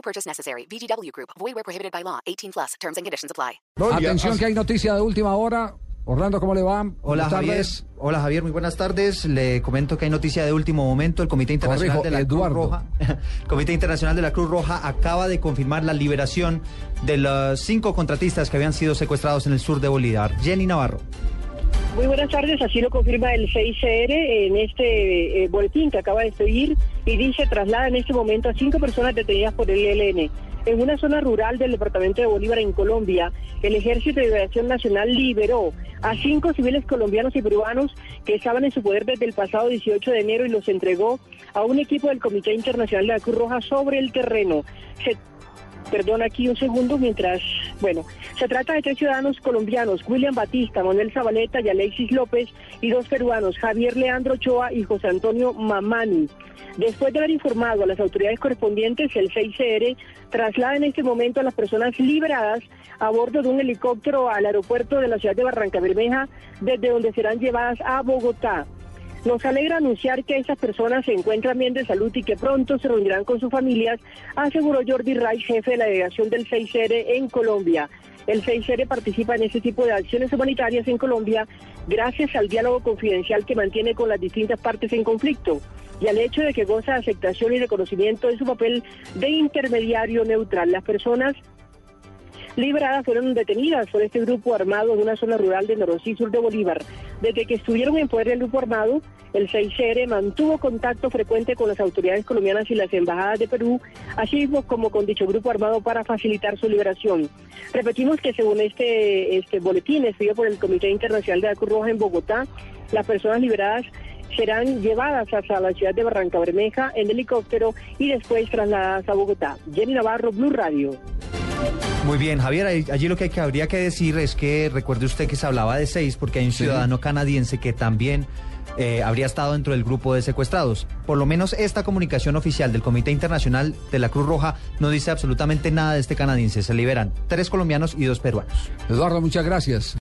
No purchase necessary. VGW Group. Void where prohibited by law. 18 plus. Terms and conditions apply. Atención que hay noticia de última hora. Orlando, ¿cómo le va? Hola Buenas Javier. tardes. Hola Javier, muy buenas tardes. Le comento que hay noticia de último momento. El Comité Internacional Corrijo, de la Eduardo. Cruz Roja, el Comité Internacional de la Cruz Roja acaba de confirmar la liberación de los cinco contratistas que habían sido secuestrados en el sur de Bolívar. Jenny Navarro. Muy buenas tardes, así lo confirma el 6CR en este eh, boletín que acaba de seguir y dice traslada en este momento a cinco personas detenidas por el ELN. En una zona rural del departamento de Bolívar en Colombia, el Ejército de Liberación Nacional liberó a cinco civiles colombianos y peruanos que estaban en su poder desde el pasado 18 de enero y los entregó a un equipo del Comité Internacional de la Cruz Roja sobre el terreno. Se Perdón, aquí un segundo mientras... Bueno, se trata de tres ciudadanos colombianos, William Batista, Manuel Zabaleta y Alexis López, y dos peruanos, Javier Leandro Ochoa y José Antonio Mamani. Después de haber informado a las autoridades correspondientes, el 6CR traslada en este momento a las personas liberadas a bordo de un helicóptero al aeropuerto de la ciudad de Barranca Bermeja, desde donde serán llevadas a Bogotá. Nos alegra anunciar que esas personas se encuentran bien de salud y que pronto se reunirán con sus familias, aseguró Jordi Rice, jefe de la delegación del 6R en Colombia. El 6R participa en este tipo de acciones humanitarias en Colombia gracias al diálogo confidencial que mantiene con las distintas partes en conflicto y al hecho de que goza de aceptación y reconocimiento de su papel de intermediario neutral. Las personas liberadas fueron detenidas por este grupo armado en una zona rural de Norosí, sur de Bolívar. Desde que estuvieron en poder del grupo armado, el 6CR mantuvo contacto frecuente con las autoridades colombianas y las embajadas de Perú, así como con dicho grupo armado para facilitar su liberación. Repetimos que según este, este boletín expedido por el Comité Internacional de la Cruz Roja en Bogotá, las personas liberadas serán llevadas hasta la ciudad de Barranca Bermeja en helicóptero y después trasladadas a Bogotá. Jenny Navarro, Blue Radio. Muy bien, Javier, allí lo que, hay que habría que decir es que recuerde usted que se hablaba de seis porque hay un ciudadano canadiense que también eh, habría estado dentro del grupo de secuestrados. Por lo menos esta comunicación oficial del Comité Internacional de la Cruz Roja no dice absolutamente nada de este canadiense. Se liberan tres colombianos y dos peruanos. Eduardo, muchas gracias.